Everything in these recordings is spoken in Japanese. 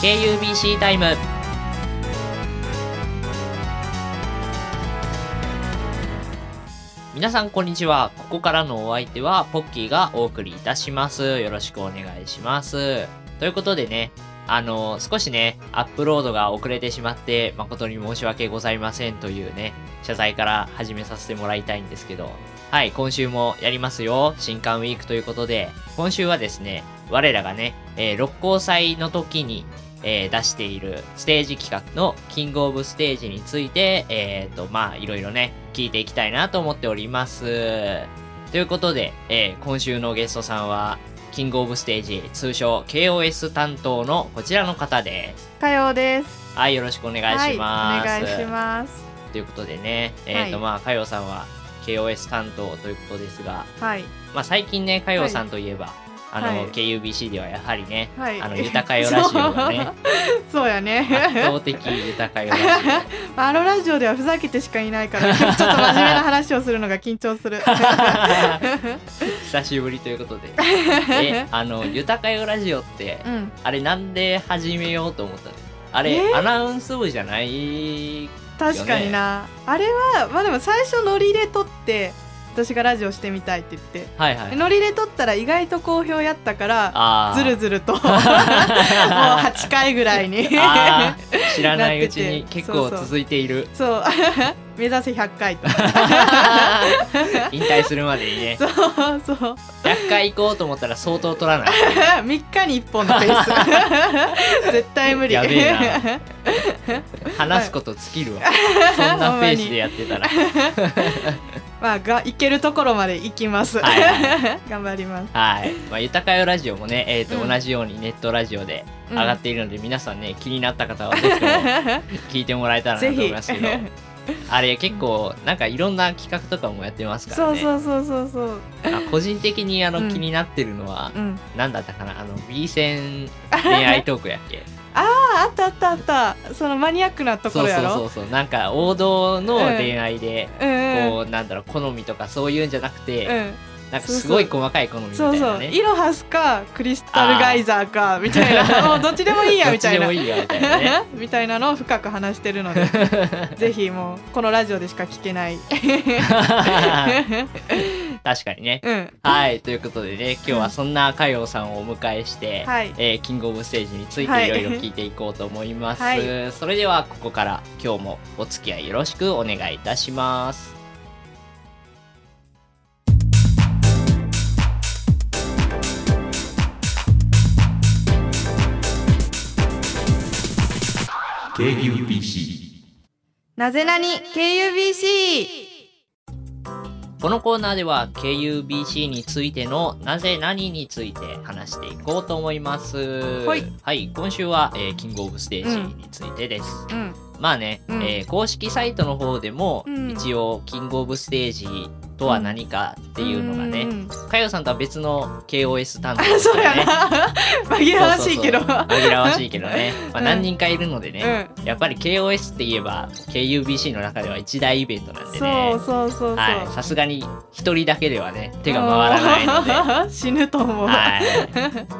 KUBC タイム。皆さんこんにちは。ここからのお相手はポッキーがお送りいたします。よろしくお願いします。ということでねあの少しねアップロードが遅れてしまって誠に申し訳ございません。というね謝罪から始めさせてもらいたいんですけど。はい今週もやりますよ。新刊ウィークということで。今週はですね我らがね、えー、六甲祭の時にえー、出しているステージ企画のキングオブステージについて、えっ、ー、と、まあ、いろいろね、聞いていきたいなと思っております。ということで、えー、今週のゲストさんは、キングオブステージ、通称 KOS 担当のこちらの方です。かようです。はい、よろしくお願いします。はい、お願いします。ということでね、えっ、ー、と、はい、まあ、かようさんは KOS 担当ということですが、はい。まあ、最近ね、かようさんといえば、はいあの、はい、KUBC ではやはりね、はい、あの豊かよラジオがねそう。やね。圧倒的豊かよラジオ。あのラジオではふざけてしかいないから ちょっと真面目な話をするのが緊張する。久しぶりということで。えあの豊かよラジオって、うん、あれなんで始めようと思ったの？あれ、アナウンス部じゃない確かにな。あれはまあでも最初ノリで撮って私がラジオしてみたいって言って、はいはい、ノリで撮ったら意外と好評やったからずるずると もう8回ぐらいに知らないうちに結構続いている。そう 目指せ100回と 引退するまでにね。そうそう。100回行こうと思ったら相当取らない。3日に1本のペース。絶対無理。やべえな。話すこと尽きるわ、そんなペースでやってたらまあが行けるところまで行きます。はいはい、頑張ります。はい。まあ豊かよラジオもね、えっ、ー、と、うん、同じようにネットラジオで上がっているので、うん、皆さんね気になった方は 聞いてもらえたらなと思いますけど。あれ結構なんかいろんな企画とかもやってますからね。そうそうそうそうあ個人的にあの、気になってるのは、うん、何だったかな？あの B 戦恋愛トークやっけ？あああったあったあった。そのマニアックなところやろ？そうそうそうなんか王道の恋愛で、うん、こうなんだろう好みとかそういうんじゃなくて、うん。なんかすごい細かい好みみたいな、ね、そうそう。イロハスかクリスタルガイザーかみたいな。もうどっちでもいいや みたいな。いいみたいな、ね、みたいなのを深く話してるので。ぜひもうこのラジオでしか聞けない確かにね、うん、はいということでね今日はそんな佳代さんをお迎えして、うん、えー、キングオブステージについてい。ろいろ聞いていこうと思います、はい、それではここから今日もお付き合いよろしくお願いいたします。KUBC なぜなに KUBC このコーナーでは KUBC についてのなぜ何について話していこうと思います。はい、はい、今週は、えー、キングオブステージについてです。うん、まあね、うん、えー、公式サイトの方でも、一応キングオブステージとは何かっていうのがね、かよさんとは別の KOS 担当ですからね 紛らわしいけど。紛らわしいけどね、まあ、何人かいるのでね、うん、やっぱり KOS って言えば KUBC の中では一大イベントなんでね。さすがに一人だけではね手が回らないので。死ぬと思う、はい、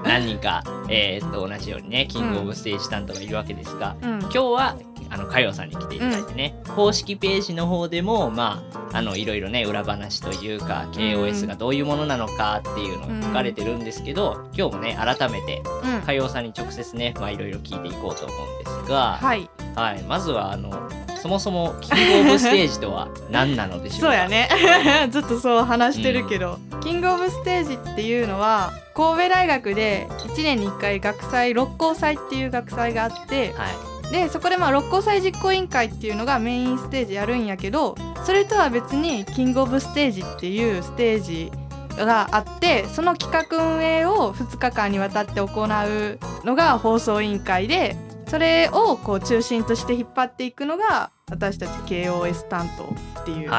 何人か、えー、っと同じようにねキングオブステージ担当がいるわけですが、うん、今日はあの、かよさんに来ていただいてね、うん、公式ページの方でも、まあ、あの、いろいろね、裏話というか、KOS がどういうものなのかっていうのが書かれてるんですけど、うん、今日もね、改めて、かよさんに直接ね、まあ、いろいろ聞いていこうと思うんですが、はい。はい、まずは、あの、そもそもキングオブステージとは何なのでしょうか？そうやね。ずっとそう話してるけど、うん、キングオブステージっていうのは神戸大学で1年に1回学祭六甲祭っていう学祭があって、はい、でそこでまあ六甲祭実行委員会っていうのがメインステージやるんやけどそれとは別にキングオブステージっていうステージがあってその企画運営を2日間にわたって行うのが放送委員会でそれをこう中心として引っ張っていくのが私たち KOS 担当っていう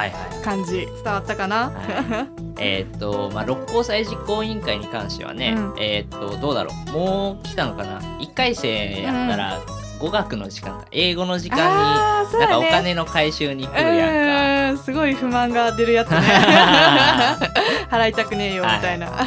感じ、はい。はい、伝わったかな、はい、えっとまあ六甲祭実行委員会に関してはね、うん、えっとどうだろう？もう来たのかな？1回生やったら、うん語学の時間英語の時間に、ね、なんかお金の回収に来るやんか。すごい不満が出るやつね。払いたくねえよみたいな、は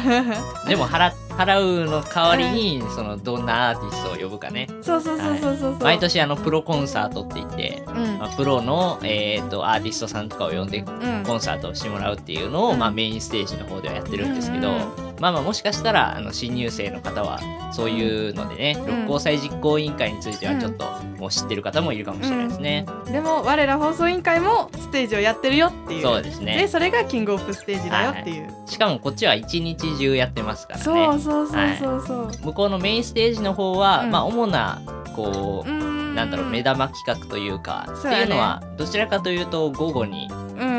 い、でも払っ払うの代わりに、そのどんなアーティストを呼ぶかね。そうそうそうそうそうそう、毎年あのプロコンサートって言って、うん。まあ、プロの、えー、とアーティストさんとかを呼んでうん。コンサートをしてもらうっていうのを、うん。まあ、メインステージの方ではやってるんですけど、うんうんまあまあもしかしたらあの新入生の方はそういうのでね、ん。六甲祭実行委員会についてはちょっともう知ってる方もいるかもしれないですね。でも我ら放送委員会もステージをやってるよっていう。そうですでねそれがキングオブステージだよっていう、しかもこっちは一日中やってますからね。そうそうそうそうそう、向こうのメインステージの方は、うん。まあ主なこう、うなんだろう目玉企画というかっていうのはどちらかというと午後に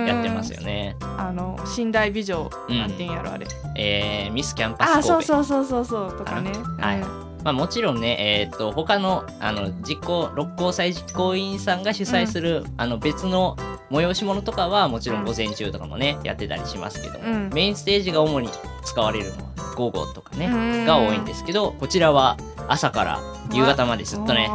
やってますよね。あの寝台美女、うん。なんていうんやろあれ。えーミスキャンパスあ神戸。そうそうそうそうそうとかね、はい。うんまあ、もちろんね、えー、と他のあの実行六甲祭実行委員さんが主催する、あの別の催し物とかはもちろん午前中とかもね、やってたりしますけども、うん。メインステージが主に使われるのは午後とかね、うん。が多いんですけどこちらは朝から夕方までずっとね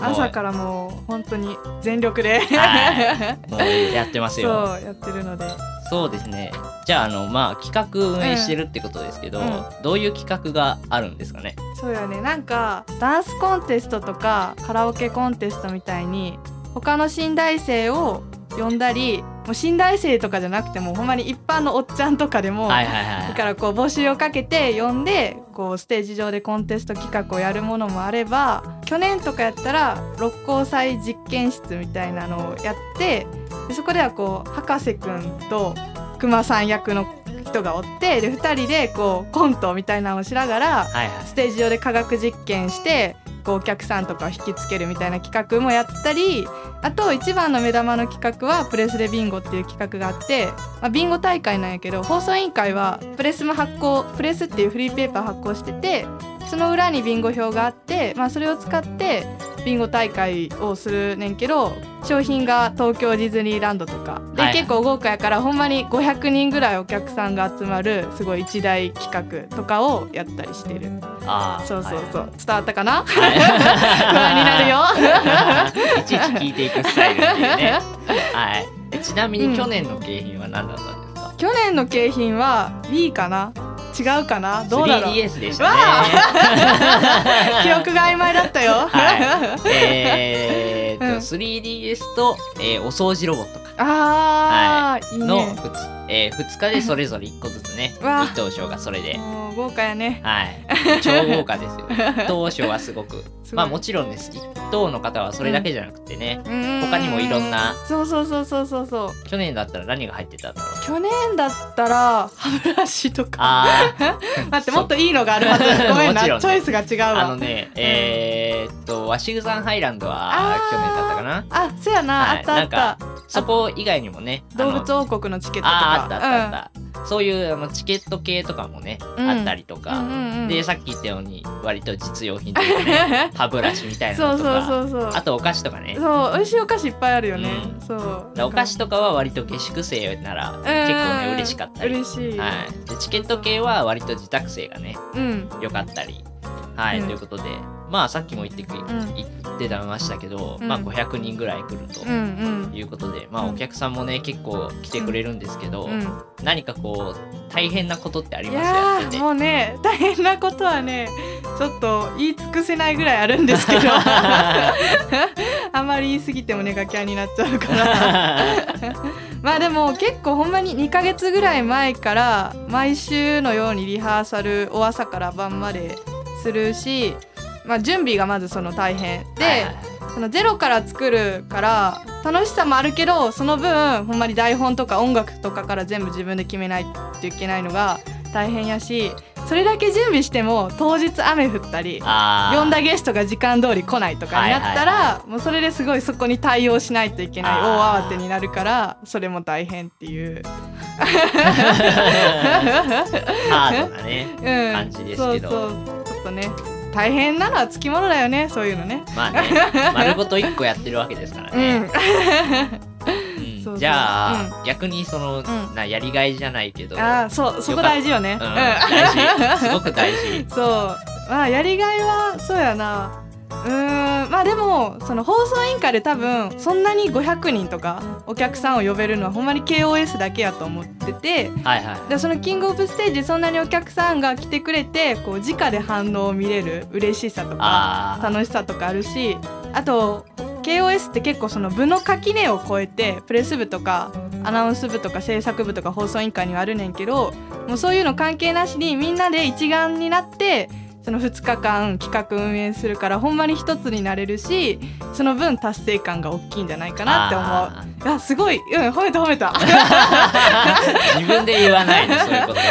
朝からもう本当に全力で、はもうやってます そうよ。やってるのでそうですね。じゃああのまあ企画運営してるってことですけど、うん。どういう企画があるんですかね？そうやね。なんかダンスコンテストとかカラオケコンテストみたいに他の新大生を呼んだりもう新大生とかじゃなくてもほんまに一般のおっちゃんとかでも、はいはいはいだからこう募集をかけて呼んでこうステージ上でコンテスト企画をやるものもあれば去年とかやったら六甲祭実験室みたいなのをやってでそこではこう博士くんと熊さん役の人がおってで2人でこうコントみたいなのをしながらはいはい。ステージ上で科学実験してこうお客さんとかを引きつけるみたいな企画もやったりあと一番の目玉の企画はプレスでビンゴっていう企画があって、まあ、ビンゴ大会なんやけど放送委員会はプレスも発行プレスっていうフリーペーパー発行しててその裏にビンゴ表があって、まあ、それを使ってビンゴ大会をするねんけど商品が東京ディズニーランドとか。で、はい。結構豪華やからほんまに500人ぐらいお客さんが集まるすごい一大企画とかをやったりしてる。あーそうそうそう、はい。伝わったかなはい不安になるよいちいち聞いていくスタイルっていうね。はい。えちなみに去年の景品は何だったんですか、去年の景品は Wii かな？違うかな？どうだろう？3DS でしたね。わ 記憶が曖昧だったよ、はい。えー、っと、うん 3DS と、えーお掃除ロボットか。あー、い、いのね 2,、えー、2日でそれぞれ1個ずつね うわ。一等賞がそれで。もう豪華やね。はい。超豪華ですよ。一等賞はすごく まあもちろんです一等の方はそれだけじゃなくてね、他他にもいろんな。そうそうそうそうそうそう。去年だったら何が入ってたんだろう去年だったら歯ブラシとか。あ 待ってもっといいのがあるはず。ごめんな、ね。チョイスが違うわ。ああのねえー、っとワシグザンハイランドは去年だったかな。あそうやな、はい。あったあった。なんそこ以外にもね動物王国のチケットとかあったあったあった、そういうあのチケット系とかもね、うん。あったりとか、うんうんうんでさっき言ったように割と実用品というかね 歯ブラシみたいなそうのとかそうそうそうあとお菓子とかね。そう美味しいお菓子いっぱいあるよね、うん。そう。でお菓子とかは割と下宿生なら結構ね嬉しかったり、嬉しい、はい、でチケット系は割と自宅生がねうん。良かったり。はい、うん。ということでまあさっきも言ってく、ん。言ってたましたけど、うん。まあ500人ぐらい来るとうんうん。いうことで、まあうん。お客さんもね結構来てくれるんですけど、うん。何かこう大変なことってありいますややって。てーもうね大変なことはねちょっと言い尽くせないぐらいあるんですけど。あんまり言い過ぎてもネガキャンになっちゃうから。まあでも結構ほんまに2ヶ月ぐらい前から毎週のようにリハーサルを朝から晩までするし、まあ、準備がまずその大変で、はいはい。そのゼロから作るから楽しさもあるけどその分ほんまに台本とか音楽とかから全部自分で決めないといけないのが大変やしそれだけ準備しても当日雨降ったり呼んだゲストが時間通り来ないとかになったら、はいはいもうそれですごいそこに対応しないといけない大慌てになるからそれも大変っていう、ハードなね うん、感じですけど。そうそう。ちょっとね大変なのはつきものだよねそういうのね。まあね。丸ごと1個やってるわけですからうね、ん。うんじゃあ、逆にその、ん。なやりがいじゃないけど。ああそうそこ大事よね。うん、大事。すごく大事。そう。まあやりがいはそうやなううんまあでもその放送委員会で多分そんなに500人とかお客さんを呼べるのはほんまに KOS だけやと思ってて、はいはいでそのキングオブステージそんなにお客さんが来てくれてこう直で反応を見れる嬉しさとか楽しさとかあるしあと KOS って結構その部の垣根を越えてプレス部とかアナウンス部とか制作部とか放送委員会にはあるねんけどもうそういうの関係なしにみんなで一丸になってその2日間企画運営するからほんまに一つになれるしその分達成感が大きいんじゃないかなって思う。あー。あすごい、うん、褒めた褒めた。自分で言わないの そういうこと。を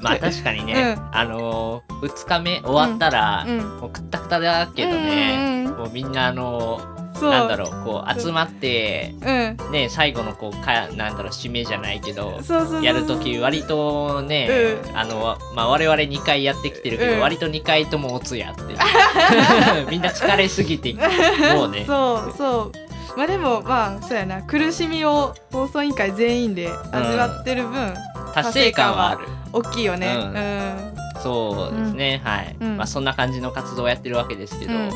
まあ確かにね、うん。あのー、2日目終わったら、うん、もうくったくただけどね、うんうんうん。もうみんなあのそうなんだろうこう集まってうん、ね最後のこうかなんだろう締めじゃないけどやるとき割とね、うあのまあ我々2回やってきてるけど、うん。割と2回ともおつやって みんな疲れすぎてもうね。そうそう。まあでもまあそうやな。苦しみを放送委員会全員で味わってる分、達成感はある。大きいよね。ううん。ん、そうですね、はい、うん。まあそんな感じの活動をやってるわけですけど、うん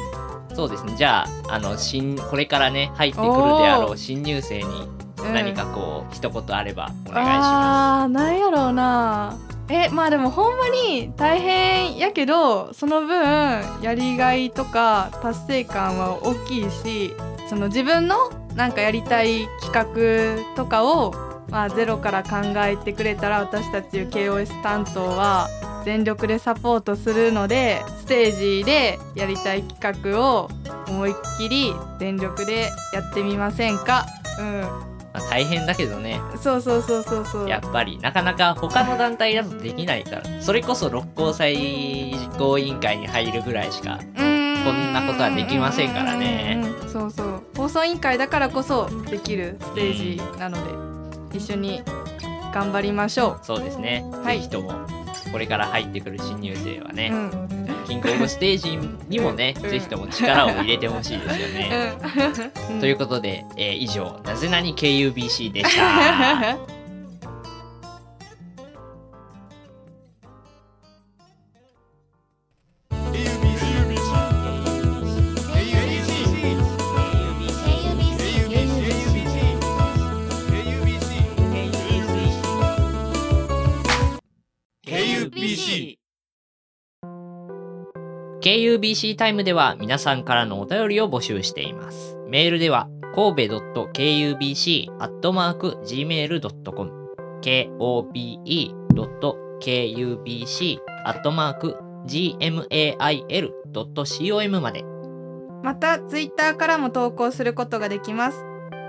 そうですね。じゃああの新これからね入ってくるであろう新入生にうん何かこう、一言あればお願いしまあーなんやろうなえまあでもほんまに大変やけどその分やりがいとか達成感は大きいしその自分のなんかやりたい企画とかを、まあ、ゼロから考えてくれたら私たち KOS 担当は全力でサポートするのでステージでやりたい企画を思いっきり全力でやってみませんか？うん。す、まあ、大変だけどね。そうそうそうそうそう。やっぱりなかなか他の団体だとできないから。それこそ六甲祭実行委員会に入るぐらいしかこんなことはできませんからね。そうそう。放送委員会だからこそできるステージなので、一緒に頑張りましょそうですね、はい。ぜひともこれから入ってくる新入生はう。ね、うんキングオブステージにもね、うんぜひとも力を入れてほしいですよね。うんということで、えー以上なぜなに KUBC でした。KUBC タイムでは皆さんからのお便りを募集しています。メールでは神戸 .kubc.gmail.com kobe.kubc.gmail.com までまたツイッターからも投稿することができます。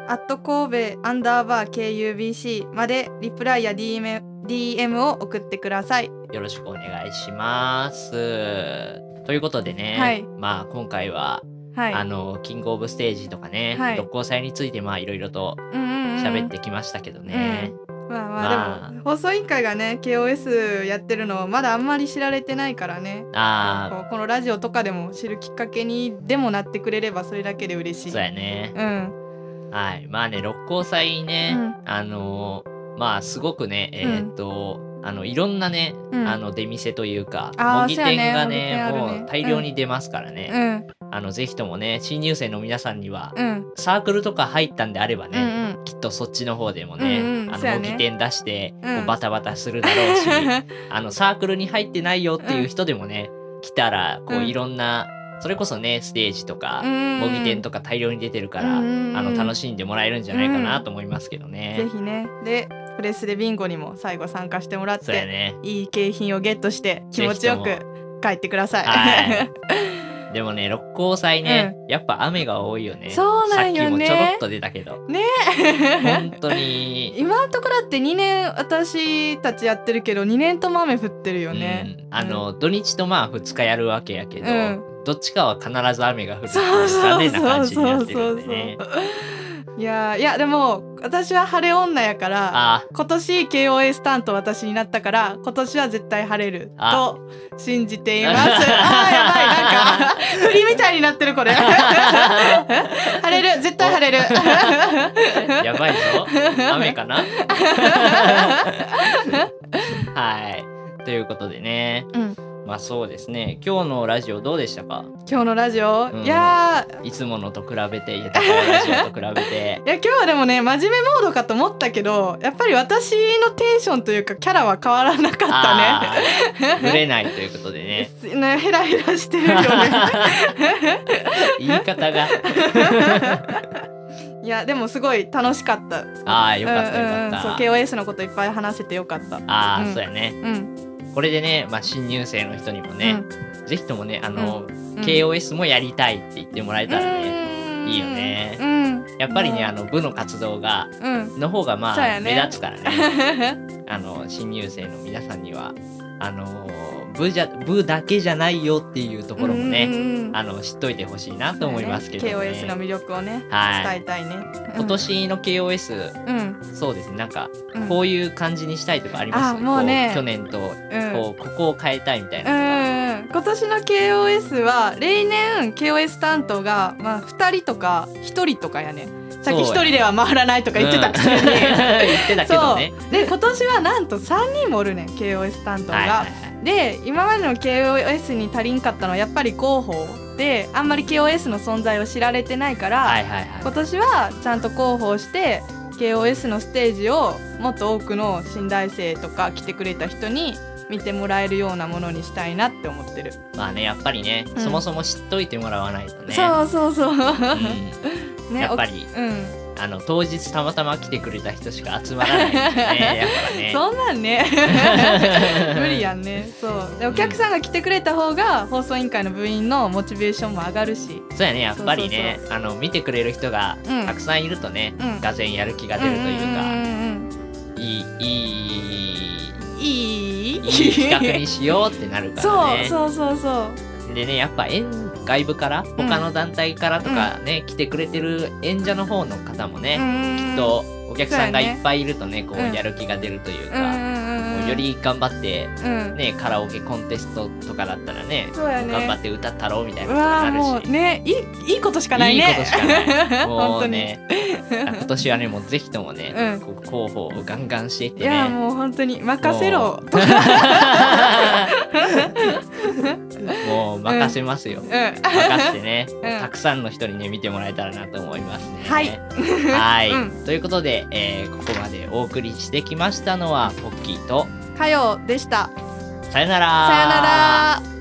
アット神戸アンダーバー KUBC までリプライや DM, DM を送ってください。よろしくお願いします。ということでね、はいまあ今回は、はい。あのキングオブステージとかね、はい六甲祭についてまあいろいろとうんうんうん喋ってきましたけどね。まあままああでも放送委員会がね KOS やってるのまだあんまり知られてないからねあこのラジオとかでも知るきっかけにでもなってくれればそれだけで嬉しあ、い。そうやね。うんはい。まあね、六甲祭ね、あのまあすごくね、えーっと、あのいろんなね、うん。あの出店というか、模擬店がねやねね。もう大量に出ますからね、うん。あのぜひともね、新入生の皆さんには、うん。サークルとか入ったんであればうんね、うん。きっとそっちの方でもね、うんうんあそうやね。の模擬店出して、バタバタするだろうし、あのサークルに入ってないよっていう人でもね、来たらこううん。いろんな、それこそねステージとか、うん模擬店とか大量に出てるから、うん。あの楽しんでもらえるんじゃないかなと思いますけどね。ぜひね。でプレスでビンゴにも最後参加してもらって、ね。いい景品をゲットして気持ちよぜく帰ってください。はい でもね、六甲祭ね、やっぱ雨が多いよね。そうなんよねさっきもちょろっと出たけど。ね本当に。今のところだって2年私たちやってるけど2年とも雨降ってるよね。うんあの、土日とまあ2日やるわけやけど、うんどっちかは必ず雨が降るってそいううそう残念なそう感じになってそうそうるんでね。いやーいやでも私は晴れ女やからあ今年 KOS 担当私になったから今年は絶対晴れるあと信じています。あーやばいなんか 振りみたいになってるこれ。晴れる絶対晴れる。やばいぞ。雨かな？はい。ということでね。うんまあそうですね。今日のラジオどうでしたか？今日のラジオ、うん。いやいつものと比べて豊かラジオと比べて。ー いや今日はでもね真面目モードかと思ったけどやっぱり私のテンションというかキャラは変わらなかったあーぶれないということでね。ねねヘラヘラしてるよね。言い方が。いやでもすごい楽しかった。ああよかったようんうんうん。そうかった、KOS のこといっぱい話せてよかった。ああ、うん。そうやね。うんこれでね、まあ、新入生の人にもね、ぜひともねあの、うん。KOS もやりたいって言ってもらえたらね、うん。いいよね。うん。やっぱりねうん。あの部の活動がうん。の方がまあ、目立つからね。あの新入生の皆さんにはあの部じゃ部だけじゃないよっていうところもね、あの知っといてほしいなと思いますけどね。ね。KOS の魅力をねはい。伝えたいね。今年の KOS、うん。そうですね。なんかうん。こういう感じにしたいとかあります、あもうね。こ去年とうん。こうここを変えたいみたいなうん今年の KOS は例年 KOS 担当が、まあ、2人とか1人とかやね。さっき1そうや人では回らないとか言ってたくせに、う。ん 言ってたけどね。で今年はなんと3人もおるねん KOS 担当が。はいはいはいで今までの KOS に足りんかったのはやっぱり広報であんまり KOS の存在を知られてないから、はいはいはい。今年はちゃんと広報して KOS のステージをもっと多くの新大生とか来てくれた人に見てもらえるようなものにしたいなって思ってる、まあねやっぱりね、うん。そもそも知っといてもらわないとね。そうそうそう、うん。ねやっぱり。おうんあの当日たまたま来てくれた人しか集まらないんでね やっぱね。そんなんね。無理やんね。そう。でお客さんが来てくれた方が放送委員会の部員のモチベーションも上がるし。そうやねやっぱりね。あの見てくれる人がうんたくさんいるとね、うん。がぜんやる気が出るというか、いいいいうんいいいい。企画にしようってなるからね。そうそうそうそう。でねやっぱ演外部から他の団体からとかね、来てくれてる演者の方の方もね、きっとお客さんがいっぱいいるとねこうん。うやる気が出るといううんうか、んうん。もうより頑張ってうん。ねカラオケコンテストとかだったらねね。頑張って歌ったろうみたいうなことになるし。ねいいいいことしかないね。いいことしかない。もうね、今年はね、もうぜひともね、うん。こう広報をガンガンしていっていね。やもう本当に任せろ 任せますよ。うん任せてね、うんたくさんの人にね見てもらえたらなと思いますね。はい。ということで、えーここまでお送りしてきましたのはポッキーとかよでしたさよなら。さよなら